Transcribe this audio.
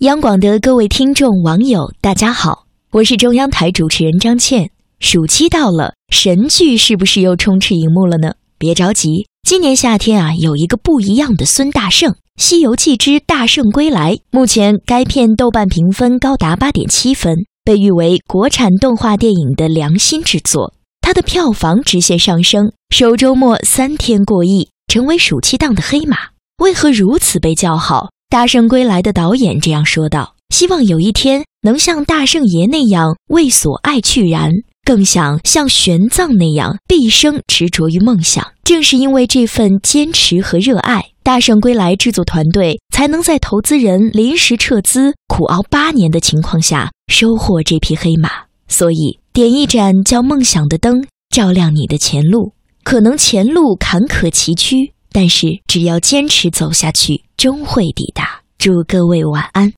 央广的各位听众、网友，大家好，我是中央台主持人张倩。暑期到了，神剧是不是又充斥荧幕了呢？别着急，今年夏天啊，有一个不一样的孙大圣，《西游记之大圣归来》。目前该片豆瓣评分高达八点七分，被誉为国产动画电影的良心之作。它的票房直线上升，首周末三天过亿，成为暑期档的黑马。为何如此被叫好？《大圣归来》的导演这样说道：“希望有一天能像大圣爷那样为所爱去燃，更想像玄奘那样毕生执着于梦想。正是因为这份坚持和热爱，《大圣归来》制作团队才能在投资人临时撤资、苦熬八年的情况下收获这匹黑马。所以，点一盏叫梦想的灯，照亮你的前路。可能前路坎坷崎岖。”但是，只要坚持走下去，终会抵达。祝各位晚安。